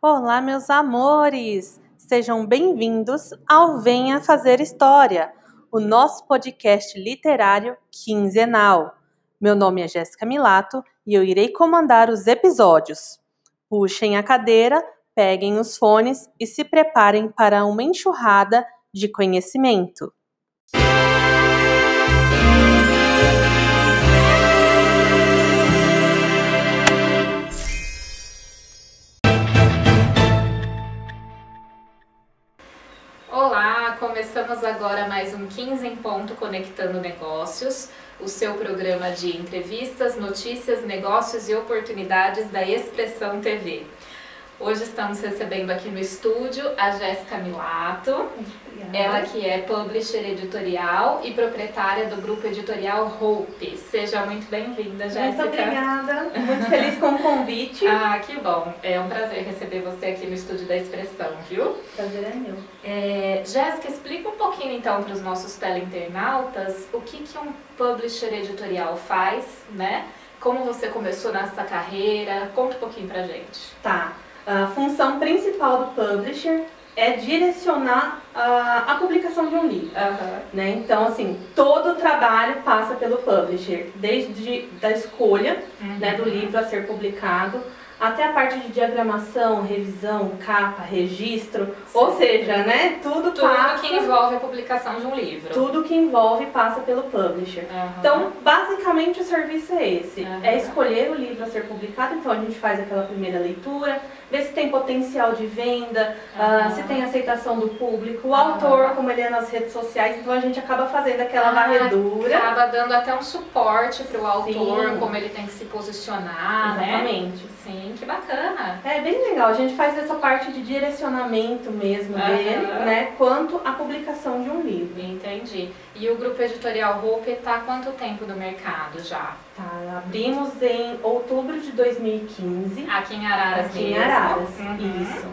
Olá, meus amores! Sejam bem-vindos ao Venha Fazer História, o nosso podcast literário quinzenal. Meu nome é Jéssica Milato e eu irei comandar os episódios. Puxem a cadeira, peguem os fones e se preparem para uma enxurrada de conhecimento. Começamos agora mais um 15 em ponto Conectando Negócios, o seu programa de entrevistas, notícias, negócios e oportunidades da Expressão TV. Hoje estamos recebendo aqui no estúdio a Jéssica Milato, ela que é publisher editorial e proprietária do grupo editorial Hope. Seja muito bem-vinda, Jéssica. Muito obrigada, muito feliz com o convite. Ah, que bom. É um prazer receber você aqui no estúdio da Expressão, viu? Prazer é meu. É, Jéssica, explica um pouquinho então para os nossos teleinternautas o que, que um publisher editorial faz, né? Como você começou nessa carreira? Conta um pouquinho pra gente. Tá. A função principal do publisher é direcionar a, a publicação de um livro. Aham. Né? Então, assim, todo o trabalho passa pelo publisher, desde da escolha Uhum. né, do livro a ser publicado, até a parte de diagramação, revisão, capa, registro, ou seja, né, tudo, Tudo passa, que envolve a publicação de um livro. tudo que envolve passa pelo publisher. Aham. Então, basicamente o serviço é esse: Aham. é escolher o livro a ser publicado. Então, a gente faz aquela primeira leitura, ver se tem potencial de venda, ah, Aham. se tem aceitação do público, o autor, como ele é nas redes sociais. Então, a gente acaba fazendo aquela Ah, varredura. Acaba dando até um suporte para o autor, Sim. como ele tem que se posicionar, né? Exatamente. Sim, que bacana. É bem legal, a gente faz essa parte de direcionamento mesmo Aham. dele, né? Quanto à publicação de um livro. Entendi. E o grupo editorial Hope está há quanto tempo no mercado já? Tá, abrimos em outubro de 2015. Aqui em Araras Aqui em mesmo? Araras, Uhum. isso.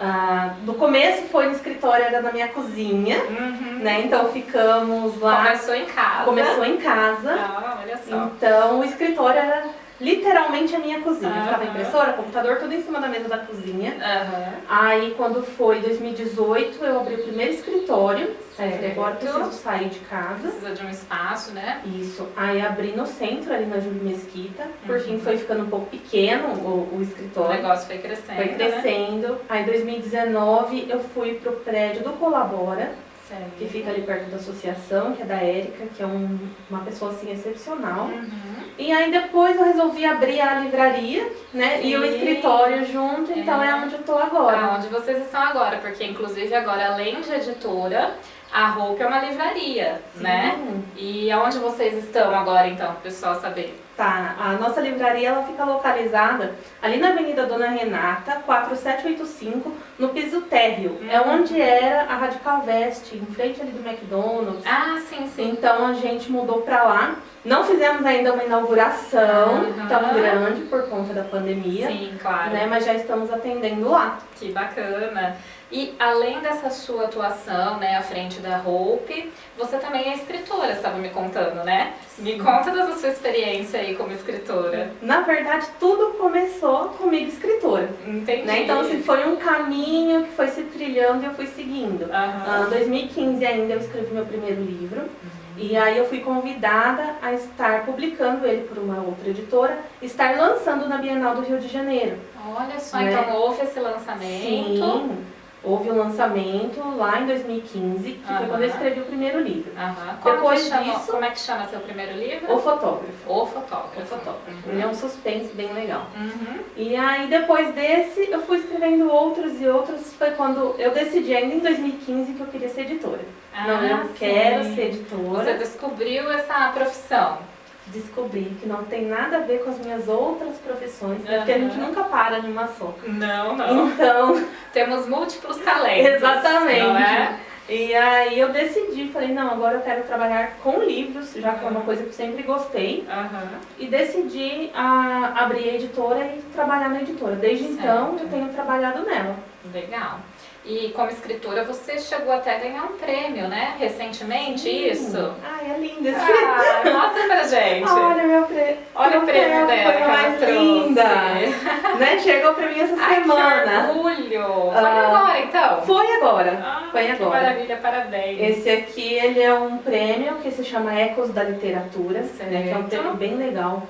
Ah, no começo foi no escritório, era na minha cozinha, Uhum. né? Então ficamos lá. Começou em casa. Começou em casa. Ah, olha só. Então o escritório era literalmente a minha cozinha. Aham. Ficava impressora, computador, tudo em cima da mesa da cozinha. Aham. Aí quando foi 2018, eu abri o primeiro escritório. Falei, agora preciso sair de casa. Precisa de um espaço, né? Isso. Aí abri no centro, ali na Júlio Mesquita. Por Uhum. fim foi ficando um pouco pequeno o, o O escritório. negócio foi crescendo. Foi Né? crescendo. Aí em 2019 eu fui pro prédio do Colabora, Certo. que fica ali perto da associação, que é da Érica, que é um- uma pessoa assim excepcional. Uhum. E aí depois eu resolvi abrir a livraria, né? E o Sim. escritório junto, então é, É. onde eu tô agora. Onde vocês estão agora, porque inclusive agora, além de editora, a Hope é uma livraria, né? Sim. E aonde vocês estão agora, então, pro pessoal saber? Tá, a nossa livraria ela fica localizada ali na Avenida Dona Renata, 4785, no piso térreo. É Uhum. onde era a Radical Vest, em frente ali do McDonald's. Ah, sim, sim. Então a gente mudou pra lá. Não fizemos ainda uma inauguração Aham. tão grande por conta da pandemia, Sim, claro. né? Mas já estamos atendendo lá. Que bacana. E além dessa sua atuação, né, à frente da Hope, você também é escritora, você estava me contando, né? Me conta da sua experiência aí como escritora. Na verdade, tudo começou comigo escritora. Entendi. Né? Então, assim, foi um caminho que foi se trilhando e eu fui seguindo. Aham. Em 2015 ainda eu escrevi meu primeiro livro. E aí eu fui convidada a estar publicando ele por uma outra editora, estar lançando na Bienal do Rio de Janeiro. Olha só, Né? então houve esse lançamento. Sim, houve o lançamento lá em 2015, que Aham. foi quando eu escrevi o primeiro livro. Aham. Como, Depois chama, disso- como é que chama seu primeiro livro? O fotógrafo. O Fotógrafo. O fotógrafo. Uhum. É um suspense bem legal. Uhum. E aí depois desse eu fui escrevendo outros e outros. Foi quando eu decidi ainda em 2015 que eu queria ser editora. Não, Ah, eu quero sim. ser editora. Você descobriu essa profissão. Descobri que não tem nada a ver com as minhas outras profissões, né? porque a gente nunca para numa só. Não, não. Então, Temos múltiplos talentos. exatamente. Não é? E aí eu decidi, falei, não, agora eu quero trabalhar com livros, já que é uma coisa que eu sempre gostei. Aham. E decidi a, abrir a editora e trabalhar na editora. Desde então Certo. eu tenho trabalhado nela. Legal. E como escritora, você chegou até a ganhar um prêmio, né? Recentemente, isso? Ai, é lindo esse Ah, mostra pra gente. Olha meu prêmio. Olha o prêmio dela que ela mais trouxe. linda. né? Chegou pra mim essa Ai, semana. que orgulho! Foi Ah, agora, então? Foi agora. Ah, foi que agora. maravilha, parabéns. Esse aqui, ele é um prêmio que se chama Ecos da Literatura, né, que é um Certo. prêmio bem legal.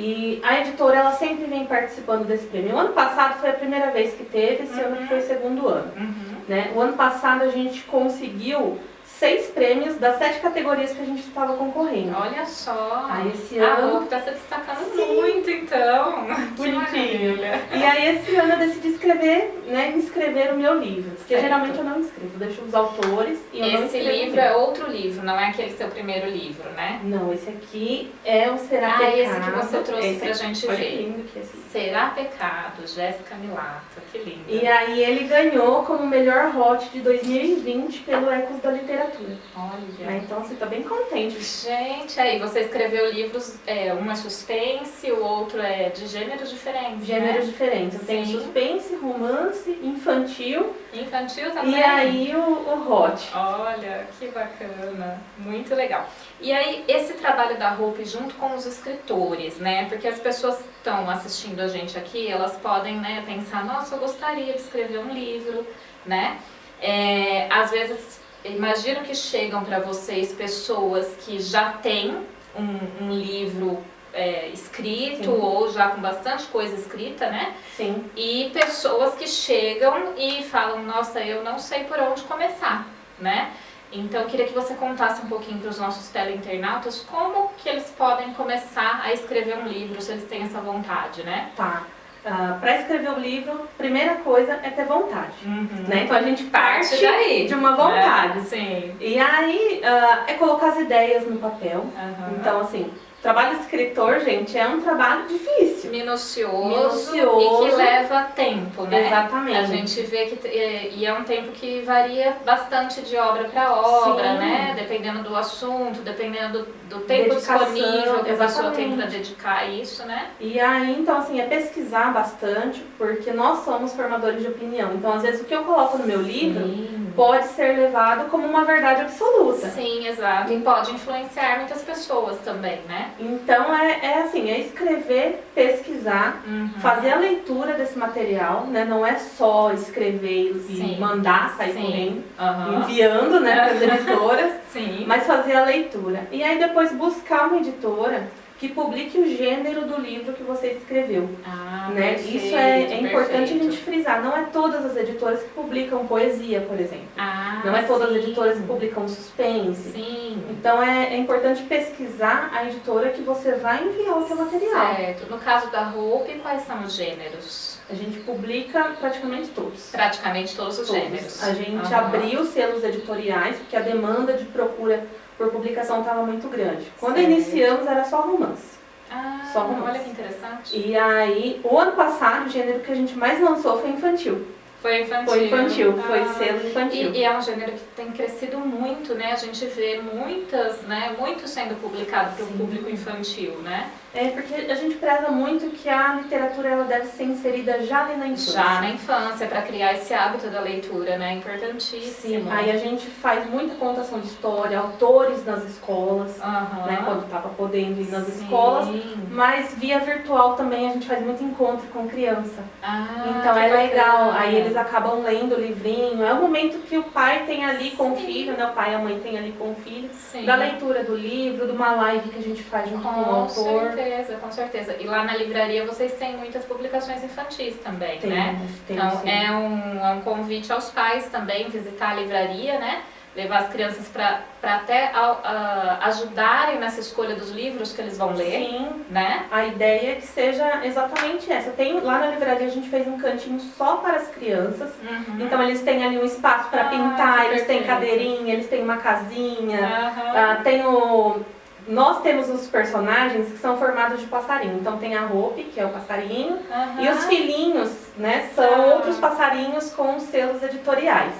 E a editora, ela sempre vem participando desse prêmio. O ano passado foi a primeira vez que teve, esse ano Uhum. foi o segundo ano. Uhum. Né? O ano passado a gente conseguiu seis prêmios das sete categorias que a gente estava concorrendo. Olha só. Aí esse A ano- roupa tá se destacando Sim. muito, então. Bonitinho. E aí esse ano eu decidi escrever, né, escrever o meu livro. Porque Certo. geralmente eu não escrevo, eu deixo os autores e eu não Esse escrevo. livro é outro livro, não é aquele seu primeiro livro, né? Não, esse aqui é o Será Ah, Pecado. esse que você trouxe Esse pra gente ver. lindo que esse. Será Pecado, Jéssica Milato. Que lindo. E aí ele ganhou como melhor hot de 2020 pelo Ecos da Literatura. Olha. Né? Então você tá bem contente. Gente, aí você escreveu livros, é, um é suspense, o outro é de gêneros diferentes, Gêneros né? diferentes. Tem suspense, romance, infantil Infantil também. e aí o, o hot. Olha, que bacana, muito legal. E aí, esse trabalho da Hope junto com os escritores, né? Porque as pessoas que estão assistindo a gente aqui, elas podem né, pensar, nossa, eu gostaria de escrever um livro, né? É, às vezes, imagino que chegam para vocês pessoas que já têm um, um livro é, escrito Sim. ou já com bastante coisa escrita, né? Sim. E pessoas que chegam e falam, nossa, eu não sei por onde começar, né? Então, eu queria que você contasse um pouquinho para os nossos teleinternautas como que eles podem começar a escrever um livro, se eles têm essa vontade, né? Tá. Ah, para escrever o livro, primeira coisa é ter vontade. Uhum. Né? Então a gente parte, Parte daí. de uma vontade. né? Sim. E aí ah, é colocar as ideias no papel. Aham. Então, assim, trabalho de escritor, gente, é um trabalho difícil. Minucioso, Minucioso. e que leva tempo, né? Exatamente. A gente vê que é, e é um tempo que varia bastante de obra para obra, Sim. né? Dependendo do assunto, dependendo do, do tempo Dedicação, disponível que a pessoa tem para dedicar a isso, né? E aí, então, assim, é pesquisar bastante, porque nós somos formadores de opinião. Então, às vezes, o que eu coloco no meu livro Sim. pode ser levado como uma verdade absoluta. Sim, exato. E pode influenciar muitas pessoas também, né? Então, é, é assim, é escrever, pesquisar, Uhum. fazer a leitura desse material, né? Não é só escrever e Sim. mandar sair Sim. correndo, Aham. enviando, né, para as editoras. Sim. mas fazer a leitura. E aí depois buscar uma editora que publique o gênero do livro que você escreveu. Ah, né? perfeito, Isso é, é importante a gente frisar. Não é todas as editoras que publicam poesia, por exemplo. Ah, Não é todas sim. as editoras que publicam suspense. Sim. Então é, é importante pesquisar a editora que você vai enviar o seu material. Certo. No caso da Hope, quais são os gêneros? A gente publica praticamente todos. Praticamente todos os Todos. gêneros. A gente Aham. abriu selos editoriais porque a demanda de procura por publicação estava muito grande. Quando iniciamos era só romance. Ah, Só romance. olha que interessante. E aí, o ano passado, o gênero que a gente mais lançou foi infantil. Foi infantil. Foi infantil, foi Ah. selo infantil. E, e é um gênero que tem crescido muito, né? A gente vê muitas, né? Muito sendo publicado para o público infantil, né? É porque a gente preza muito que a literatura ela deve ser inserida já ali na infância. Já na infância, para criar esse hábito da leitura, né? Sim, Importantíssimo. aí a gente faz muita contação de história, autores nas escolas, Aham. né, quando estava podendo ir nas Sim. escolas. Mas via virtual também a gente faz muito encontro com criança. Ah, então é legal, aí eles acabam lendo o livrinho. É o momento que o pai tem ali com o Sim. filho, né? O pai e a mãe tem ali com o filho. Sim. Da leitura do livro, de uma live que a gente faz junto com, o autor. Certeza, com certeza. E lá na livraria vocês têm muitas publicações infantis também, né? Temos, temos, Então sim. é um, é um convite aos pais também visitar a livraria, né? Levar as crianças para até a- ajudarem nessa escolha dos livros que eles vão ler, Sim, né? a ideia é que seja exatamente essa. Tem, lá na livraria a gente fez um cantinho só para as crianças. Uhum. Então eles têm ali um espaço para Ah, pintar, eles têm cadeirinha, eles têm uma casinha. Aham. Ah, tem o... Nós temos os personagens que são formados de passarinho. Então tem a Hope, que é o passarinho, e os filhinhos né, são Ah. outros passarinhos com selos editoriais.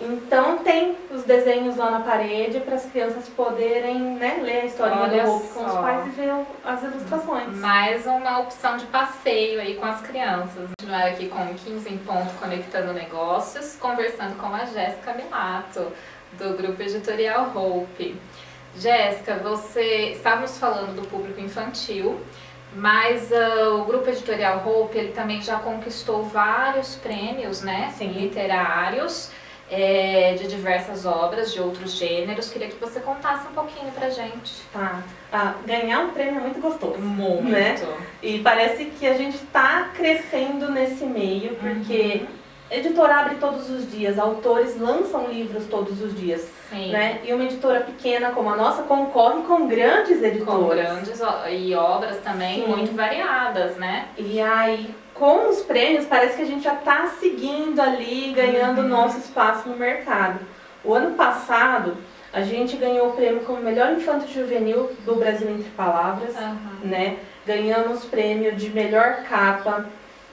Então tem os desenhos lá na parede para as crianças poderem né, ler a historinha Olha do Hope com os pais e ver as ilustrações. Mais uma opção de passeio aí com as crianças. Continuar aqui com o 15 em ponto conectando negócios, conversando com a Jéssica Milato, do grupo editorial Hope. Jéssica, você estávamos falando do público infantil, mas ah, o grupo editorial Hope ele também já conquistou vários prêmios, né, Sim. literários. é, de diversas obras, de outros gêneros. Queria que você contasse um pouquinho pra gente. Tá. Ah, ganhar um prêmio é muito gostoso. Muito. Né? E parece que a gente está crescendo nesse meio, porque editora abre todos os dias, autores lançam livros todos os dias. Sim. Né? E uma editora pequena como a nossa concorre com grandes Com editoras. grandes o- e obras também Sim. muito variadas, né? E aí, com os prêmios, parece que a gente já está seguindo ali, ganhando Uhum. nosso espaço no mercado. O ano passado, a gente ganhou o prêmio como melhor infanto juvenil do Brasil Entre Palavras, né? Ganhamos prêmio de melhor capa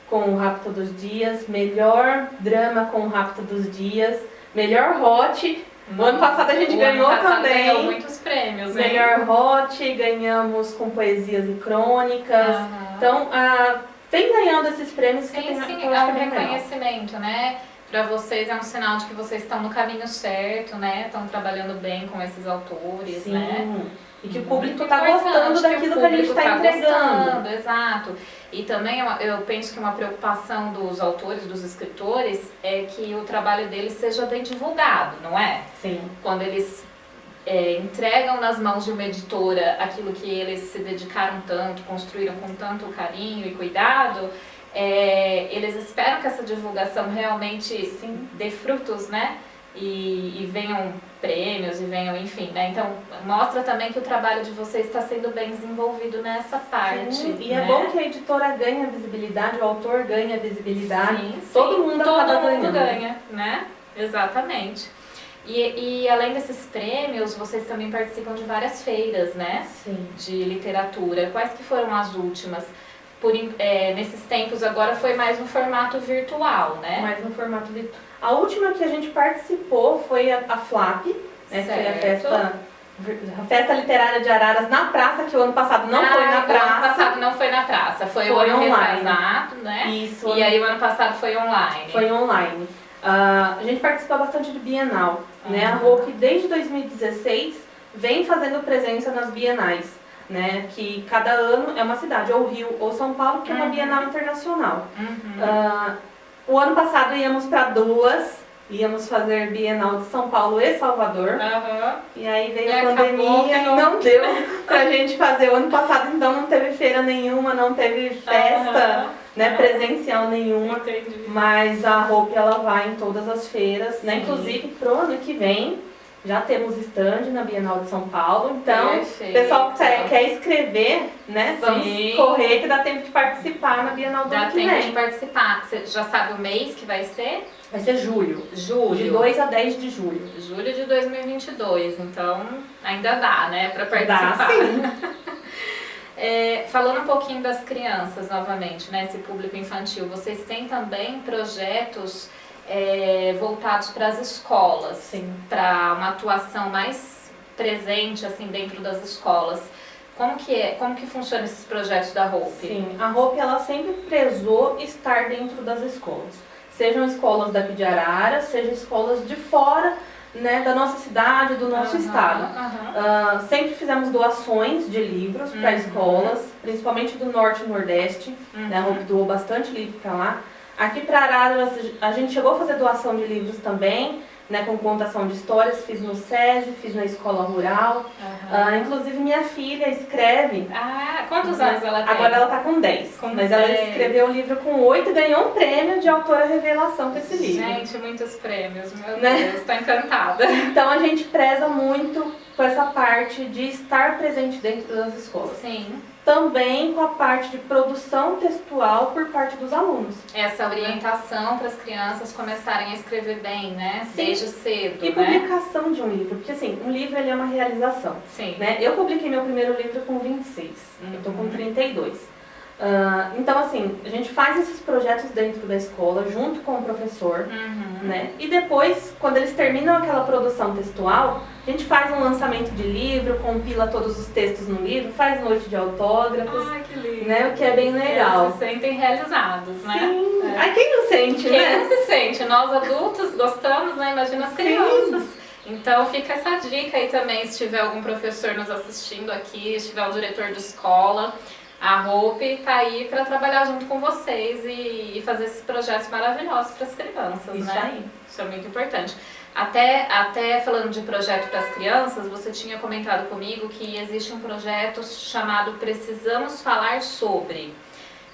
com o Rapto dos Dias, melhor drama com o Rapto dos Dias, melhor hot. O ano passado a gente O ganhou ano também. ganhou muitos prêmios, né? Melhor hot, ganhamos com poesias e crônicas. Aham. Então, ah, vem ganhando esses prêmios que, Sim, tem- sim, que é acho um que reconhecimento, né? Pra vocês é um sinal de que vocês estão no caminho certo, né? Estão trabalhando bem com esses autores, Sim. né? E que o público está gostando que daquilo que a gente está tá entregando. gostando, exato. E também eu, eu penso que uma preocupação dos autores, dos escritores, é que o trabalho deles seja bem divulgado, não é? Sim. quando eles é, entregam nas mãos de uma editora aquilo que eles se dedicaram tanto, construíram com tanto carinho e cuidado, é, eles esperam que essa divulgação realmente sim, dê frutos, né? E, e venham prêmios e venham, enfim, né? Então mostra também que o trabalho de vocês está sendo bem desenvolvido nessa parte. Sim, E é né? bom que a editora ganha visibilidade, o autor ganha visibilidade. Sim, sim. Todo mundo Todo mundo ganhando. ganha, né? Exatamente. E, e além desses prêmios, vocês também participam de várias feiras, né? Sim. De literatura. Quais que foram as últimas? Por, é, nesses tempos agora foi mais no formato virtual, né? Mais no formato virtual. A última que a gente participou foi a, a FLAP, né? Foi a festa, a festa literária de Araras na praça, que o ano passado não foi Ah, na O ano praça. passado não foi na praça, foi, o Foi ano online. retrasado, né? Isso. E aí o ano passado foi online. Foi online. Ah, a gente participou bastante de Bienal. Né? A. Hope, desde 2016, vem fazendo presença nas bienais. Né? Que cada ano é uma cidade, ou Rio ou São Paulo, que é uma Uhum. bienal internacional. Uhum. Ah, o ano passado íamos para duas, íamos fazer Bienal de São Paulo e Salvador. Aham. E aí veio E a acabou pandemia e não- deu pra gente fazer. O ano passado, então, não teve feira nenhuma, não teve festa né, presencial nenhuma. Entendi. Mas a Hope ela vai em todas as feiras, né? Sim. Inclusive pro ano que vem já temos stand na Bienal de São Paulo. Então, o pessoal que quer, quer escrever, né? Vamos Sim. correr que dá tempo de participar na Bienal do Dá ano que tempo de vem. participar. Você já sabe o mês que vai ser? Vai ser julho. Julho. De 2 a 10 de julho. Julho de 2022, então ainda dá, né, para participar. Dá sim. É, falando um pouquinho das crianças novamente, né, esse público infantil, vocês têm também projetos é, voltados para as escolas, para uma atuação mais presente assim dentro das escolas. Como que é? Como que funcionam esses projetos da Hope? Sim, a Hope ela sempre prezou estar dentro das escolas. Sejam escolas daqui de Arara, sejam escolas de fora né, da nossa cidade, do nosso Aham, estado. aham. Ah, sempre fizemos doações de livros para Uhum. escolas, principalmente do Norte e Nordeste. Né, a Uhum. Hope doou bastante livro para lá. Aqui para Arara a gente chegou a fazer doação de livros também, né, com contação de histórias. Fiz no SESI, fiz na escola rural. Aham. Ah, inclusive minha filha escreve Ah, quantos anos ela tem? Agora ela tá com 10. Com mas ela 10. escreveu o livro com 8 e ganhou um prêmio de autora revelação com esse livro. Gente, muitos prêmios, meu Né? Deus, tô encantada. Então a gente preza muito com essa parte de estar presente dentro das escolas. Sim, Também com a parte de produção textual por parte dos alunos. essa orientação para as crianças começarem a escrever bem, né? Sim. Desde cedo, E né? publicação de um livro, porque assim, um livro ele é uma realização. Sim. Né? Eu publiquei meu primeiro livro com 26, eu tô com Uhum. 32. Uh, então, assim, a gente faz esses projetos dentro da escola, junto com o professor, Uhum. né? E depois, quando eles terminam aquela produção textual, a gente faz um lançamento de livro, compila todos os textos no livro, faz noite de autógrafos, Ai, que lindo. né? O que é bem legal. Eles se sentem realizados, né? Sim. É. Ai, quem não sente, Quem né? não se sente? Nós adultos gostamos, né? Imagina as Sim. crianças. Então fica essa dica aí também, se tiver algum professor nos assistindo aqui, se tiver um diretor de escola, a Hope tá aí para trabalhar junto com vocês e, e fazer esses projetos maravilhosos para as crianças, Isso né? aí. Isso é muito importante. Até, até falando de projeto para as crianças, você tinha comentado comigo que existe um projeto chamado Precisamos Falar Sobre.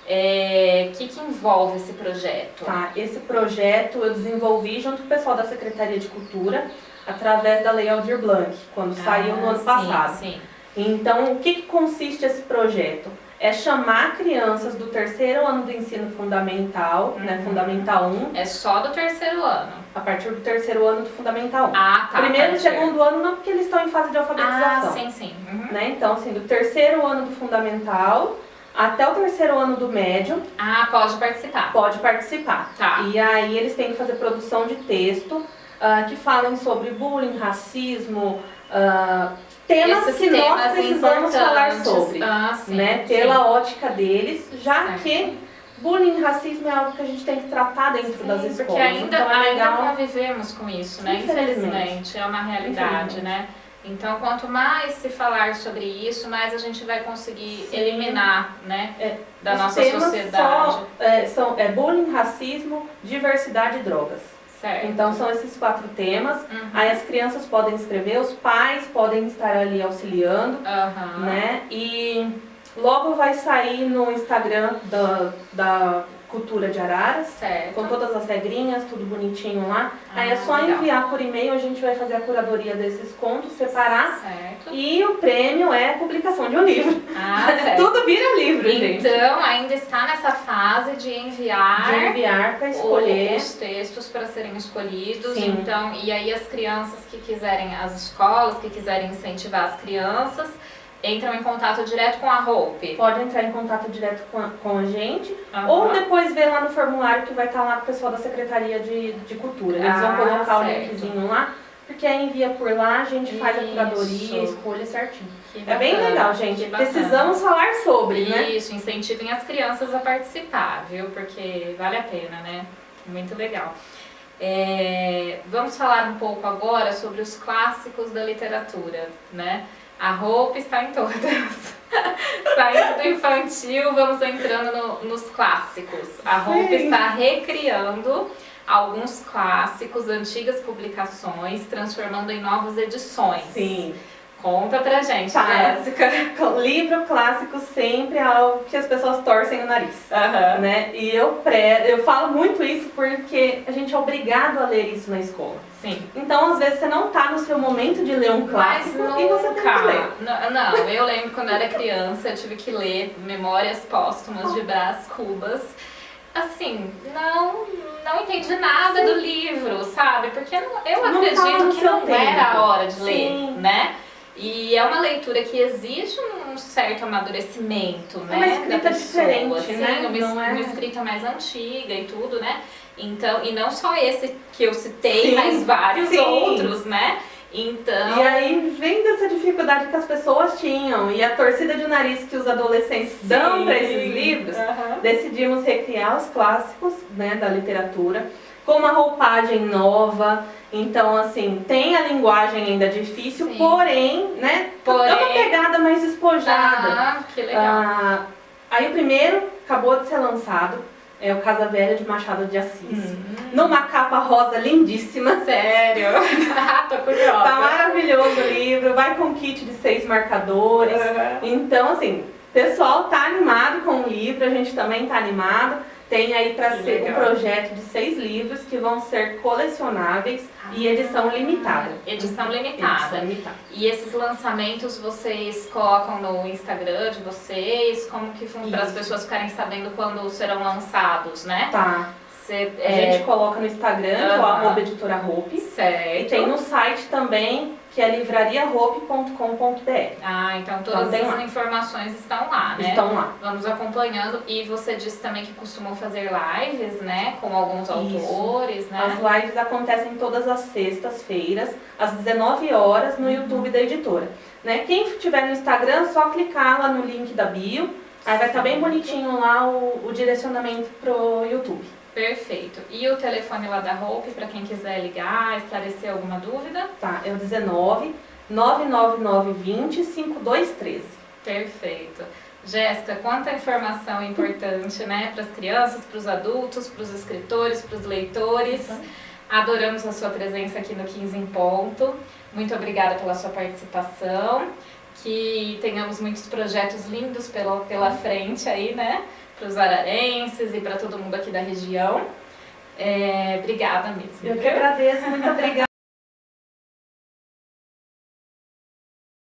É, O que, que envolve esse projeto? Tá, esse projeto eu desenvolvi junto com o pessoal da Secretaria de Cultura, através da Lei Aldir Blanc, quando saiu no Ah, ano sim, passado. Sim. Então, o que, que consiste esse projeto? É chamar crianças do terceiro ano do ensino fundamental, né, Uhum. Fundamental 1, É só do terceiro ano. a partir do terceiro ano do Fundamental 1. Ah, tá. Primeiro e segundo ano não, porque eles estão em fase de alfabetização. Ah, sim, sim. Uhum. Né? Então, assim, do terceiro ano do Fundamental até o terceiro ano do médio, Ah, pode participar. pode participar. Tá. E aí eles têm que fazer produção de texto ah, que falem sobre bullying, racismo, ah, temas Esses que nós temas precisamos falar sobre, Ah, sim. né? sim. Pela ótica deles, já Certo. que bullying e racismo é algo que a gente tem que tratar dentro Sim, das porque escolas. ainda, então é ainda legal. convivemos com isso, né? Infelizmente. Infelizmente, é uma realidade, né? Então, quanto mais se falar sobre isso, mais a gente vai conseguir Sim. eliminar, né? É, da Os nossa sociedade. Só, é, são é bullying, racismo, diversidade e drogas. Certo. Então são esses quatro temas. Uhum. Aí as crianças podem escrever, os pais podem estar ali auxiliando, Aham. né? E logo vai sair no Instagram da, da Cultura de Araras, Certo. com todas as regrinhas, tudo bonitinho lá. Aí é Ah, só legal. enviar por e-mail, a gente vai fazer a curadoria desses contos, separar. Certo. E o prêmio é a publicação de um livro. Ah. Tudo vira livro, gente. Então, ainda está nessa fase de enviar De enviar para escolher. os textos para serem escolhidos. Sim. Então, e aí as crianças que quiserem, as escolas que quiserem incentivar as crianças, entram em contato direto com a Hope. Pode entrar em contato direto com a, com a gente. Aham. Ou depois ver lá no formulário que vai estar lá com o pessoal da Secretaria de, de Cultura. Eles Ah, vão colocar o certo. linkzinho lá, porque aí envia por lá, a gente faz a Isso. curadoria, a escolha certinho. Que É bem legal, gente. Precisamos falar sobre, né? Isso, incentivem as crianças a participar, viu? Porque vale a pena, né? Muito legal. É, vamos falar um pouco agora sobre os clássicos da literatura, né? A Hope está em todas. Saindo do infantil, vamos entrando no- nos clássicos. A Sim. está recriando alguns clássicos, antigas publicações, transformando em novas edições. Sim. Conta pra gente, Tá. Jéssica. Livro clássico sempre é algo que as pessoas torcem o nariz. Aham. Né? E eu, pré, eu falo muito isso porque a gente é obrigado a ler isso na escola. Sim. Então, às vezes, você não tá no seu momento de ler um clássico nunca. e você tem que ler. Não, não, eu lembro quando eu era criança, eu tive que ler Memórias Póstumas de Brás Cubas. Assim, não, não entendi nada do livro, sabe? Porque eu, não- eu Não acredito que não era tempo. a hora de Sim. ler, né? E é uma leitura que exige um certo amadurecimento, né? uma escrita da pessoa, diferente, assim, né? Uma, Não é- uma escrita mais antiga e tudo, né? Então, e não só esse que eu citei, Sim, mas vários sim. outros, né? Então, E aí vem dessa dificuldade que as pessoas tinham e a torcida de nariz que os adolescentes dão para esses livros, Aham. decidimos recriar os clássicos né, da literatura com uma roupagem nova. Então, assim, tem a linguagem ainda difícil, Sim. porém, né? Porém- É uma pegada mais despojada. Ah, que legal. Ah, aí o primeiro acabou de ser lançado, é o Casa Velha de Machado de Assis. Hum. Numa capa rosa lindíssima. Sério? Tô curiosa. Tá maravilhoso o livro, vai com kit de seis marcadores. Aham. Então, assim, o pessoal tá animado com o livro, a gente também tá animado. Tem aí para ser um legal. projeto de seis livros que vão ser colecionáveis e edição limitada. Edição Edição limitada. limitada. E esses lançamentos vocês colocam no Instagram de vocês? Como que para as pessoas ficarem sabendo quando serão lançados, né? Tá. Você, A é, gente coloca no Instagram, que é Aham. arroba editora Hope. E certo. tem no site também, que é livrariahope.com.br. Ah, então todas então, as lá. informações estão lá, né? Estão lá. Vamos acompanhando. E você disse também que costumam fazer lives, né? Com alguns autores, né? As lives acontecem todas as sextas-feiras, às 19 horas, no uhum. YouTube da editora. Né? Quem estiver no Instagram, só clicar lá no link da bio. Aí vai estar bem bonitinho lá o, o direcionamento pro YouTube. Perfeito. E o telefone lá da Hope, para quem quiser ligar, esclarecer alguma dúvida? Tá, é o 19 99920 5213. Perfeito. Jéssica, quanta informação importante, né? Para as crianças, para os adultos, para os escritores, para os leitores. Uhum. Adoramos a sua presença aqui no 15 em Ponto. Muito obrigada pela sua participação. Que tenhamos muitos projetos lindos pela, pela frente aí, né? Para os ararenses e para todo mundo aqui da região. É, obrigada mesmo. Eu que agradeço, muito obrigada.